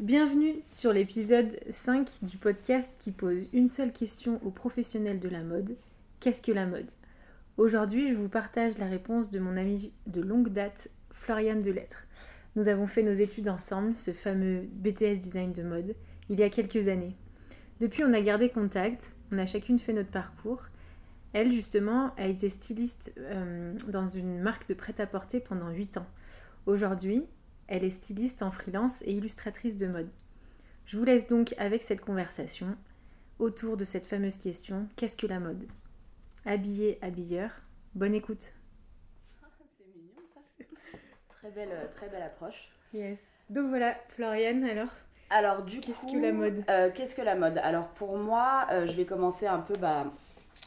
Bienvenue sur l'épisode 5 du podcast qui pose une seule question aux professionnels de la mode. Qu'est-ce que la mode? Aujourd'hui, je vous partage la réponse de mon ami de longue date, Floriane Delettre. Nous avons fait nos études ensemble, ce fameux BTS design de mode, il y a quelques années. Depuis, on a gardé contact, on a chacune fait notre parcours. Elle, justement, a été styliste euh, dans une marque de prêt-à-porter pendant 8 ans. Aujourd'hui, elle est styliste en freelance et illustratrice de mode. Je vous laisse donc avec cette conversation autour de cette fameuse question qu'est-ce que la mode? Habillé, habilleur. Bonne écoute. C'est mignon ça. très belle, euh, très belle approche. Yes. Donc voilà, Floriane, alors Alors du Qu'est-ce coup, que la mode? euh, Qu'est-ce que la mode? Alors pour moi, euh, je vais commencer un peu bah,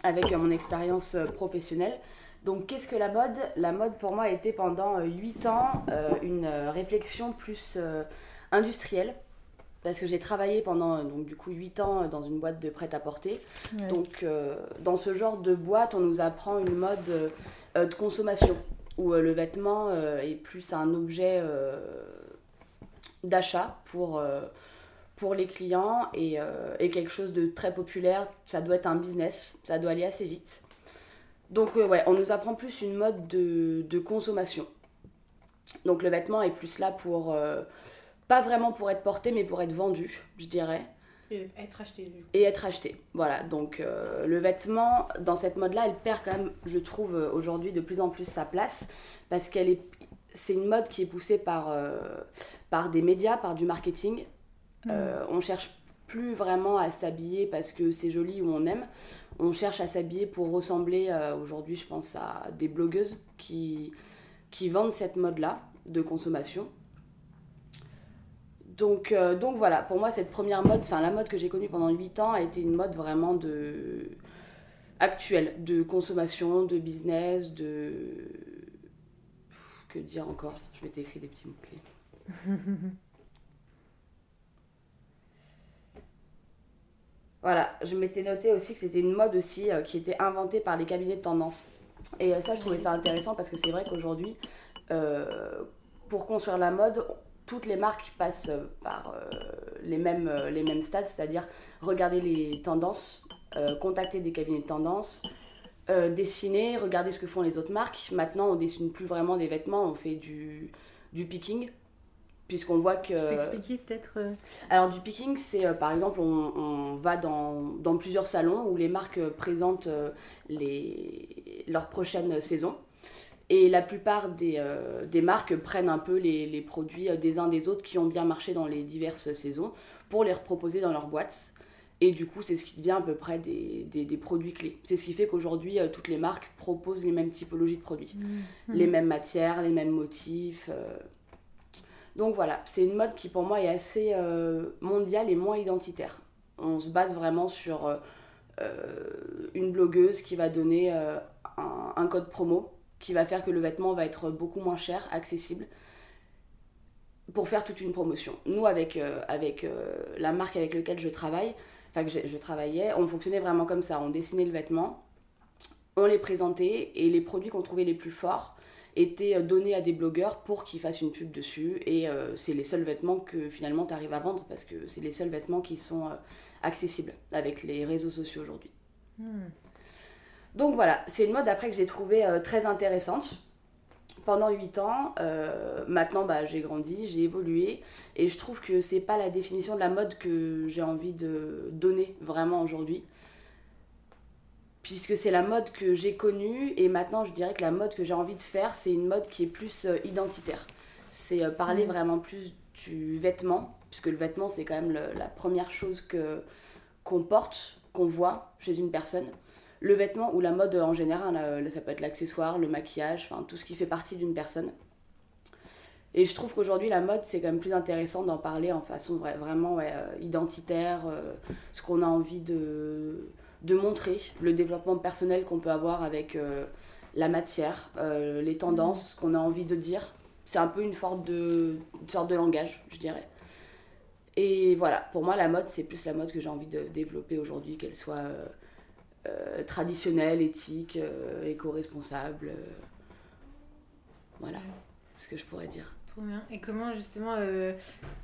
avec euh, mon expérience professionnelle. Donc qu'est-ce que la mode? La mode pour moi a été pendant 8 ans euh, une euh, réflexion plus euh, industrielle. Parce que j'ai travaillé pendant euh, donc, du coup 8 ans dans une boîte de prêt-à-porter. Ouais. Donc, euh, dans ce genre de boîte, on nous apprend une mode euh, euh, de consommation, où euh, le vêtement euh, est plus un objet euh, d'achat pour, euh, pour les clients et, euh, et quelque chose de très populaire. Ça doit être un business, ça doit aller assez vite. Donc, euh, ouais, on nous apprend plus une mode de, de consommation. Donc, le vêtement est plus là pour. euh, pas vraiment pour être porté, mais pour être vendu, je dirais Et être acheté, du coup. et être acheté. Voilà, donc euh, le vêtement, dans cette mode-là, elle perd quand même, je trouve, euh, aujourd'hui de plus en plus sa place, parce qu'elle est, c'est une mode qui est poussée par, par des médias, par du marketing. Euh, on cherche plus vraiment à s'habiller parce que c'est joli ou on aime. On cherche à s'habiller pour ressembler, euh, aujourd'hui, je pense à des blogueuses qui, vendent cette mode-là de consommation. Donc, euh, donc voilà, pour moi, cette première mode, enfin la mode que j'ai connue pendant 8 ans, a été une mode vraiment de actuelle, de consommation, de business, de... Que dire encore? Je m'étais écrit des petits mots-clés. voilà, je m'étais noté aussi que c'était une mode aussi euh, qui était inventée par les cabinets de tendance. Et euh, ça, je trouvais ça intéressant parce que c'est vrai qu'aujourd'hui, euh, pour construire la mode, toutes les marques passent par les, mêmes, les stades, c'est-à-dire regarder les tendances, contacter des cabinets de tendance, dessiner, regarder ce que font les autres marques. Maintenant, on dessine plus vraiment des vêtements, on fait du picking, puisqu'on voit que... Tu peux expliquer peut-être euh, Alors du picking, c'est euh, par exemple, on, on va dans, dans plusieurs salons où les marques euh, présentent euh, les, leur prochaine saison. Et la plupart des, euh, des marques prennent un peu les, les produits des uns des autres qui ont bien marché dans les diverses saisons pour les reproposer dans leurs boîtes. Et du coup, c'est ce qui devient à peu près des, des, des produits clés. C'est ce qui fait qu'aujourd'hui, toutes les marques proposent les mêmes typologies de produits les mêmes matières, les mêmes motifs. Donc voilà, c'est une mode qui pour moi est assez euh, mondiale et moins identitaire. On se base vraiment sur euh, euh, une blogueuse qui va donner un, code promo qui va faire que le vêtement va être beaucoup moins cher, accessible, pour faire toute une promotion. Nous, avec, la marque avec laquelle je travaille, enfin que je travaillais, on fonctionnait vraiment comme ça. On dessinait le vêtement, on les présentait et les produits qu'on trouvait les plus forts étaient euh, donnés à des blogueurs pour qu'ils fassent une pub dessus. Et euh, c'est les seuls vêtements que finalement tu arrives à vendre parce que c'est les seuls vêtements qui sont euh, accessibles avec les réseaux sociaux aujourd'hui. hmm. Donc voilà, c'est une mode après que j'ai trouvée euh, très intéressante. Pendant 8 ans, maintenant bah, j'ai grandi, j'ai évolué et je trouve que c'est pas la définition de la mode que j'ai envie de donner vraiment aujourd'hui. Puisque c'est la mode que j'ai connue et maintenant je dirais que la mode que j'ai envie de faire c'est une mode qui est plus euh, identitaire. C'est euh, parler Mhm. vraiment plus du vêtement, puisque le vêtement c'est quand même le- la première chose que qu'on porte, qu'on voit chez une personne le vêtement ou la mode en général, là, là, ça peut être l'accessoire, le maquillage, enfin tout ce qui fait partie d'une personne. Et je trouve qu'aujourd'hui la mode c'est quand même plus intéressant d'en parler en façon vra- vraiment ouais, euh, identitaire, euh, ce qu'on a envie de, de montrer, le développement personnel qu'on peut avoir avec euh, la matière, euh, les tendances, ce qu'on a envie de dire. C'est un peu une sorte de, une sorte de langage, je dirais. Et voilà, pour moi la mode c'est plus la mode que j'ai envie de développer aujourd'hui, qu'elle soit euh, traditionnelle, éthique, éco-responsable. voilà ce que je pourrais dire. Trop bien. Et comment justement,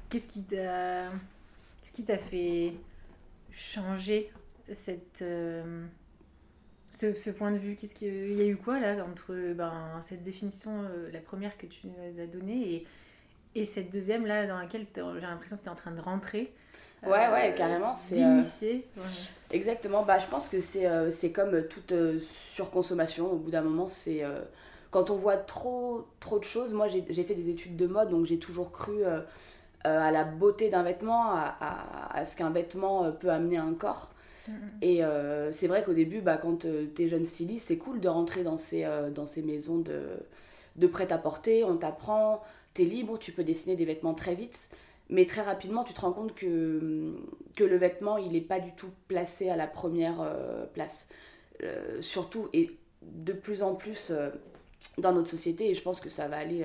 qu'est-ce qui t'a, qu'est-ce qui t'a fait changer cette, euh, ce, ce, point de vue Qu'est-ce qu'il y a eu quoi là entre ben, cette définition, euh, la première que tu nous as donnée, et, et cette deuxième là dans laquelle j'ai l'impression que tu es en train de rentrer Ouais, ouais, carrément. C'est d'initier. Ouais. Exactement. Bah, je pense que c'est comme toute surconsommation. Au bout d'un moment, c'est quand on voit trop, trop de choses, moi j'ai fait des études de mode, donc j'ai toujours cru euh, euh, à la beauté d'un vêtement, à, à, à ce qu'un vêtement euh, peut amener un corps. Mm. Et euh, c'est vrai qu'au début, bah, quand euh, tu es jeune styliste, c'est cool de rentrer dans ces, euh, dans ces maisons de, de prêt-à-porter, on t'apprend, tu es libre, tu peux dessiner des vêtements très vite. Mais très rapidement, tu te rends compte que, que le vêtement, il n'est pas du tout placé à la première place. surtout, et de plus en plus dans notre société, et je pense que ça va aller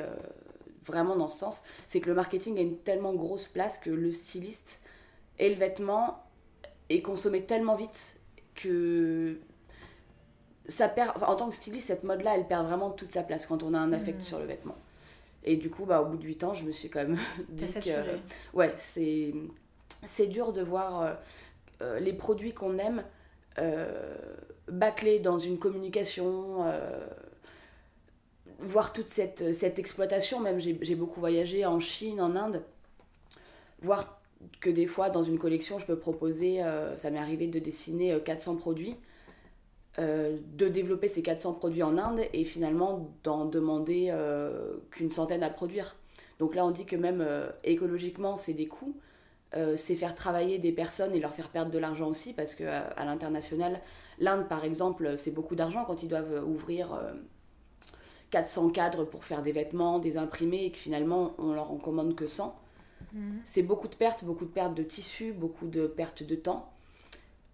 vraiment dans ce sens, c'est que le marketing a une tellement grosse place que le styliste et le vêtement est consommé tellement vite que ça perd, enfin, en tant que styliste, cette mode-là, elle perd vraiment toute sa place quand on a un affect mmh. sur le vêtement. Et du coup, bah, au bout de 8 ans, je me suis quand même dit que... Ouais, c'est, c'est dur de voir euh, euh, les produits qu'on aime euh, bâclés dans une communication euh, voir toute cette, cette exploitation, même j'ai beaucoup voyagé en Chine, en Inde, voir que des fois dans une collection je peux proposer, euh, ça m'est arrivé de dessiner 400 produits, euh, de développer ces 400 produits en Inde et finalement d'en demander euh, qu'une centaine à produire. Donc là on dit que même euh, écologiquement c'est des coûts, euh, c'est faire travailler des personnes et leur faire perdre de l'argent aussi parce que à l'international, l'Inde par exemple c'est beaucoup d'argent quand ils doivent ouvrir 400 cadres pour faire des vêtements, des imprimés, et que finalement on leur en commande que 100. Mmh. C'est beaucoup de pertes, beaucoup de pertes de tissus, beaucoup de pertes de temps.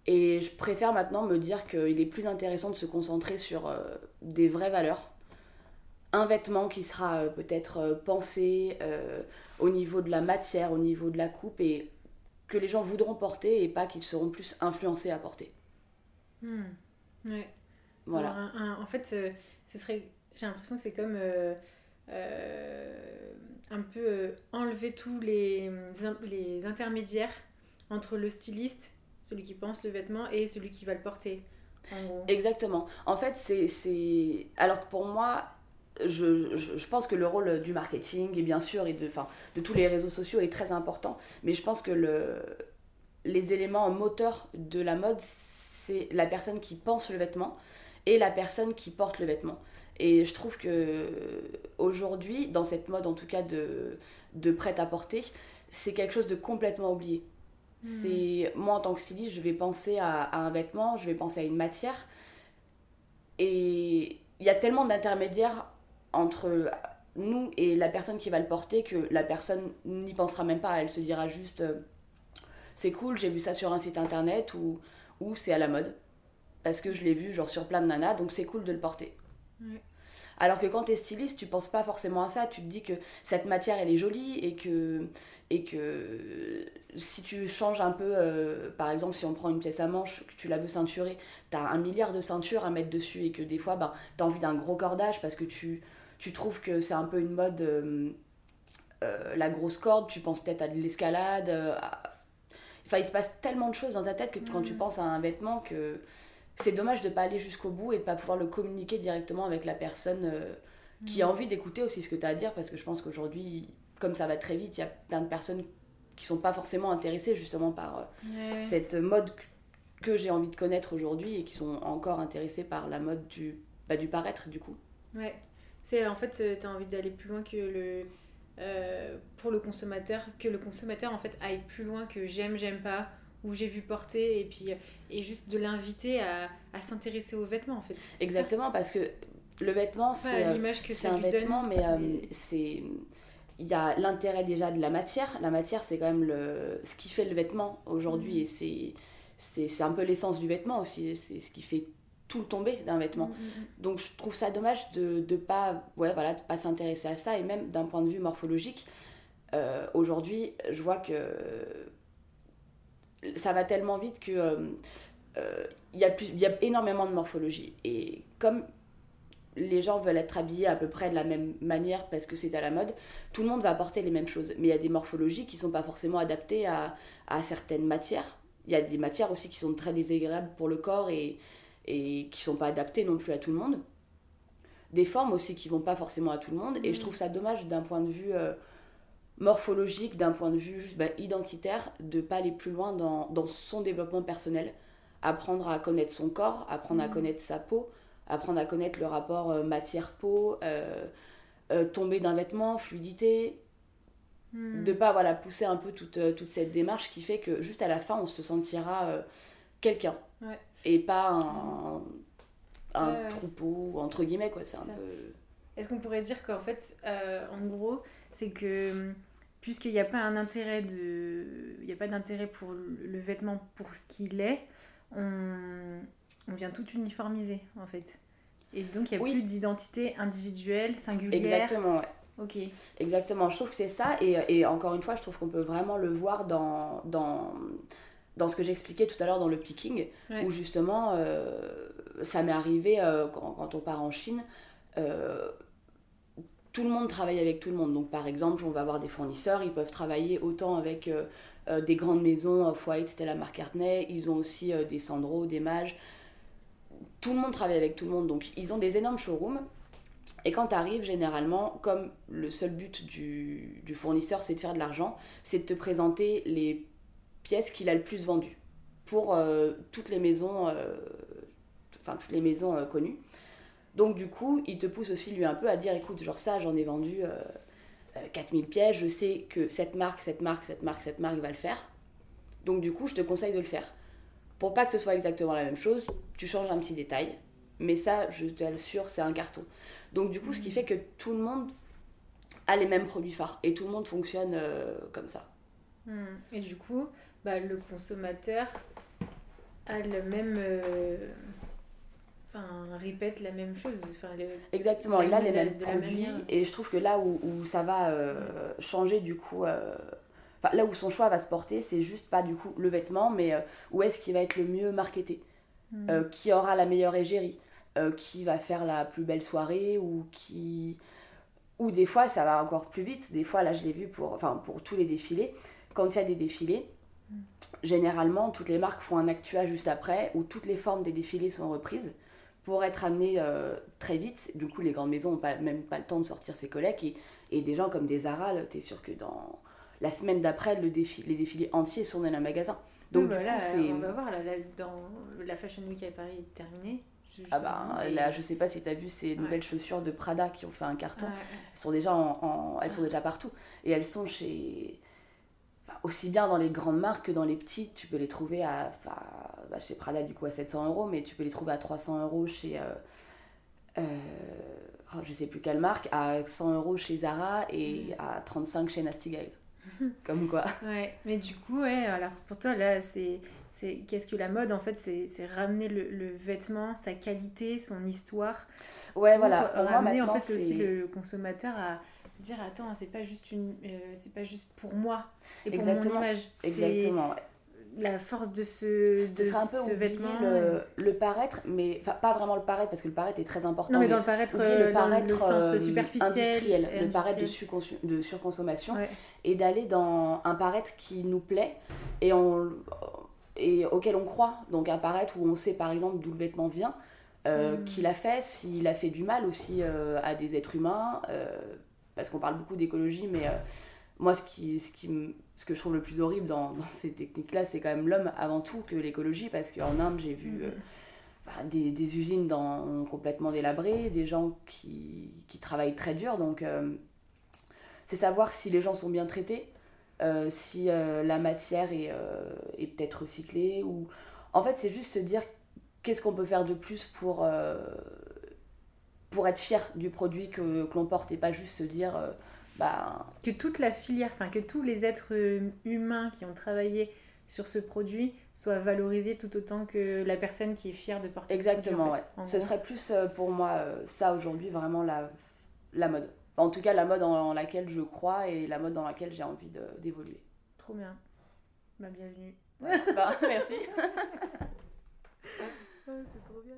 Et je préfère maintenant me dire qu'il est plus intéressant de se concentrer sur euh, des vraies valeurs. Un vêtement qui sera euh, peut-être euh, pensé au niveau de la matière, au niveau de la coupe, et que les gens voudront porter et pas qu'ils seront plus influencés à porter. Mmh. Ouais. Voilà. Alors, un, un, en fait, ce serait j'ai l'impression que c'est comme peu euh, enlever tous les, les intermédiaires entre le styliste, celui qui pense le vêtement, et celui qui va le porter. En Exactement. En fait, c'est. Alors que pour moi, je, je, je, pense que le rôle du marketing, et bien sûr, et de, de tous les réseaux sociaux est très important, mais je pense que le, les éléments moteurs de la mode, c'est la personne qui pense le vêtement et la personne qui porte le vêtement. Et je trouve que aujourd'hui, dans cette mode en tout cas de, de prêt-à-porter, c'est quelque chose de complètement oublié. Mmh. C'est moi en tant que styliste, je vais penser à, à, un vêtement, je vais penser à une matière. Et il y a tellement d'intermédiaires entre nous et la personne qui va le porter que la personne n'y pensera même pas. Elle se dira juste euh, c'est cool, j'ai vu ça sur un site internet ou, ou c'est à la mode. Parce que je l'ai vu genre sur plein de nanas, donc c'est cool de le porter. Ouais. Alors que quand tu es styliste, tu penses pas forcément à ça. Tu te dis que cette matière, elle est jolie et que, et que si tu changes un peu, euh, par exemple, si on prend une pièce à manche, que tu la veux ceinturer, tu as un milliard de ceintures à mettre dessus et que des fois, ben, tu as envie d'un gros cordage parce que tu, tu trouves que c'est un peu une mode. Euh, euh, la grosse corde, tu penses peut-être à de l'escalade. À... Enfin, il se passe tellement de choses dans ta tête que mmh. quand tu penses à un vêtement que c'est dommage de ne pas aller jusqu'au bout et de ne pas pouvoir le communiquer directement avec la personne euh, qui a envie d'écouter aussi ce que tu as à dire parce que je pense qu'aujourd'hui, comme ça va très vite, il y a plein de personnes qui sont pas forcément intéressées justement par euh, ouais. cette mode que j'ai envie de connaître aujourd'hui et qui sont encore intéressées par la mode du, bah, du paraître du coup. Ouais, c'est en fait, tu as envie d'aller plus loin que le. Euh, pour le consommateur, que le consommateur en fait aille plus loin que j'aime, j'aime pas, où j'ai vu porter et puis et juste de l'inviter à, à s'intéresser aux vêtements en fait. Exactement ça. parce que le vêtement c'est c'est un vêtement donne. mais euh, c'est il y a l'intérêt déjà de la matière. La matière c'est quand même le ce qui fait le vêtement aujourd'hui mmh. et c'est c'est un peu l'essence du vêtement aussi, c'est ce qui fait tout le tombé d'un vêtement. Mmh. Donc je trouve ça dommage de de pas ouais voilà de pas s'intéresser à ça et même d'un point de vue morphologique euh, aujourd'hui, je vois que ça va tellement vite que il euh, euh, y, a plus, y a énormément de morphologie. Et comme les gens veulent être habillés à peu près de la même manière parce que c'est à la mode, tout le monde va porter les mêmes choses. Mais il y a des morphologies qui sont pas forcément adaptées à, à certaines matières. Il y a des matières aussi qui sont très désagréables pour le corps et, et qui sont pas adaptées non plus à tout le monde. Des formes aussi qui vont pas forcément à tout le monde. Et je Mm. trouve ça dommage d'un point de vue euh, morphologique, d'un point de vue juste, bah, identitaire, de pas aller plus loin dans, dans son développement personnel. Apprendre à connaître son corps, apprendre à Mm. connaître sa peau, apprendre à connaître le rapport euh, matière-peau, euh, euh, tomber d'un vêtement, fluidité, Hmm. de pas voilà, pousser un peu toute, euh, toute cette démarche qui fait que juste à la fin on se sentira quelqu'un Ouais. et pas un, troupeau entre guillemets quoi c'est un Ça. peu Est-ce qu'on pourrait dire qu'en fait, en gros, c'est que hum, puisqu'il n'y a pas un intérêt de, il a pas d'intérêt pour le le vêtement pour ce qu'il est, on, on vient tout uniformiser en fait. Et donc il n'y a Oui. plus d'identité individuelle, singulière. exactement ouais. Ok. Exactement, je trouve que c'est ça, et, et encore une fois, je trouve qu'on peut vraiment le voir dans, dans, dans ce que j'expliquais tout à l'heure dans le picking, Ouais. où justement, euh, ça m'est arrivé euh, quand, quand on part en Chine, euh, tout le monde travaille avec tout le monde. Donc par exemple, on va avoir des fournisseurs, ils peuvent travailler autant avec euh, euh, des grandes maisons, Off-White, Stella McCartney, ils ont aussi euh, des Sandro, des Mages. Tout le monde travaille avec tout le monde, donc ils ont des énormes showrooms. Et quand tu arrives, généralement, comme le seul but du, fournisseur, c'est de faire de l'argent, c'est de te présenter les pièces qu'il a le plus vendues pour euh, toutes les maisons, euh, enfin toutes les maisons euh, connues. Donc du coup, il te pousse aussi lui un peu à dire, écoute, genre ça, j'en ai vendu euh, euh, 4000 pièces, je sais que cette marque, cette marque, cette marque, cette marque va le faire. Donc du coup, je te conseille de le faire. Pour pas que ce soit exactement la même chose, tu changes un petit détail. Mais ça, je te l'assure, c'est un carton. Donc du coup, ce qui fait que tout le monde a les mêmes produits phares et tout le monde fonctionne euh, comme ça. Hmm. Et du coup, bah, le consommateur a le même. euh, Enfin, répète la même chose. Enfin, le... Exactement, il a les mêmes produits et je trouve que là où, où ça va euh, changer du coup, euh, là où son choix va se porter, c'est juste pas du coup le vêtement, mais euh, où est-ce qu'il va être le mieux marketé, Hmm. Euh, qui aura la meilleure égérie, qui va faire la plus belle soirée ou qui... Ou des fois ça va encore plus vite, des fois là je l'ai vu pour, enfin, pour tous les défilés, quand il y a des défilés, généralement toutes les marques font un actua juste après où toutes les formes des défilés sont reprises pour être amenées euh, très vite. Du coup les grandes maisons n'ont pas, même pas le temps de sortir ces collègues et, et des gens comme des Zara, là, t'es sûr que dans la semaine d'après le défi, les défilés entiers sont dans un magasin. Donc du bah, là, coup c'est... on va voir, là, là, dans la Fashion Week à Paris est terminée. Je- Ah bah et- là, je sais pas si t'as vu ces nouvelles chaussures de Prada qui ont fait un carton. Ouais, Elles sont déjà en, en- elles sont déjà partout et elles sont chez aussi bien dans les grandes marques que dans les petites. Tu peux les trouver à bah, chez Prada du coup à 700 euros, mais tu peux les trouver à 300 euros chez euh, euh, oh, je sais plus quelle marque, à 100 euros chez Zara et à 35 chez Nasty Gal. Comme quoi. Ouais, mais du coup, ouais, alors pour toi, là, c'est. Qu'est-ce que la mode En fait, c'est ramener le, le vêtement, sa qualité, son histoire. Ouais, voilà. Pour moi, ramener en fait aussi le consommateur à dire attends, c'est pas juste une, euh, c'est pas juste pour moi et pour Exactement. mon image. Exactement, la force de ce, de Ce serait un peu ce vêtement. le, le paraître, mais enfin pas vraiment le paraître parce que le paraître est très important. Non, mais mais dans le paraître, euh, le paraître sens euh, superficiel. industriel, le paraître de, surconsommation, Ouais. et d'aller dans un paraître qui nous plaît et, on, et auquel on croit. Donc un paraître où on sait par exemple d'où le vêtement vient, euh, Mm. qui l'a fait, s'il a fait du mal aussi euh, à des êtres humains, parce qu'on parle beaucoup d'écologie, mais euh, moi ce, qui, ce, qui ce que je trouve le plus horrible dans, dans ces techniques-là, c'est quand même l'homme avant tout que l'écologie, parce qu'en Inde j'ai vu... Mhm. euh, des, des usines dans, complètement délabrées, des gens qui, qui travaillent très dur. Donc, euh, c'est savoir si les gens sont bien traités, si la matière est, est peut-être recyclée. Ou... En fait, c'est juste se dire qu'est-ce qu'on peut faire de plus pour, pour être fier du produit que, que l'on porte et pas juste se dire. euh, bah, que toute la filière, enfin que tous les êtres euh, humains qui ont travaillé sur ce produit soient valorisés tout autant que la personne qui est fière de porter ce produit, Exactement, en fait, ouais. en Ce serait plus euh, pour moi ça aujourd'hui, vraiment la, la mode. Enfin, en tout cas, la mode en laquelle je crois et la mode dans laquelle j'ai envie de- d'évoluer. Trop bien. Bah bienvenue. Bah, merci. c'est trop bien.